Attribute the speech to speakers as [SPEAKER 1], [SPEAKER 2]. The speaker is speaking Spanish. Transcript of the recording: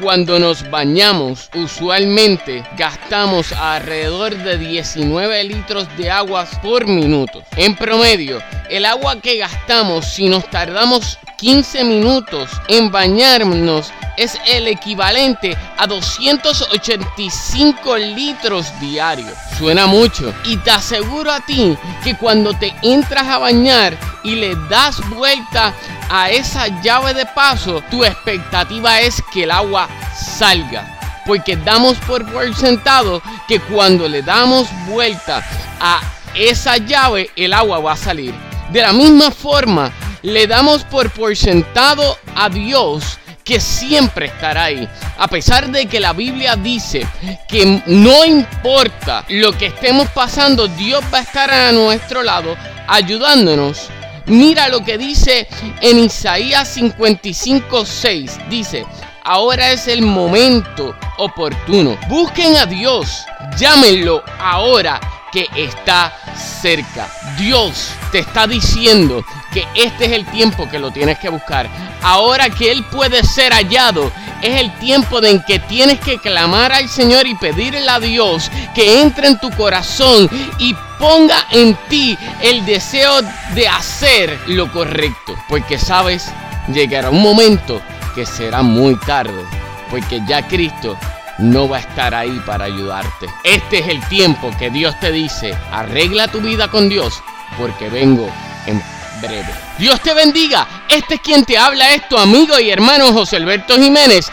[SPEAKER 1] Cuando nos bañamos, usualmente gastamos alrededor de 19 litros de agua por minuto. En promedio, el agua que gastamos si nos tardamos 15 minutos en bañarnos es el equivalente a 285 litros diarios. Suena mucho. Y te aseguro a ti que cuando te entras a bañar y le das vuelta a esa llave de paso, tu expectativa es que el agua salga. Porque damos por, sentado que cuando le damos vuelta a esa llave, el agua va a salir. De la misma forma, le damos por por sentado a Dios que siempre estará ahí. A pesar de que la Biblia dice que no importa lo que estemos pasando, Dios va a estar a nuestro lado ayudándonos. Mira lo que dice en Isaías 55, 6. Dice, ahora es el momento oportuno. Busquen a Dios, llámenlo ahora que está cerca. Dios te está diciendo que este es el tiempo que lo tienes que buscar. Ahora que Él puede ser hallado, es el tiempo en que tienes que clamar al Señor y pedirle a Dios que entre en tu corazón y ponga en ti el deseo de hacer lo correcto. Porque sabes, llegará un momento que será muy tarde. Porque ya Cristo no va a estar ahí para ayudarte. Este es el tiempo que Dios te dice, arregla tu vida con Dios, porque vengo en breve. Dios te bendiga. Este es quien te habla, es tu amigo y hermano José Alberto Jiménez.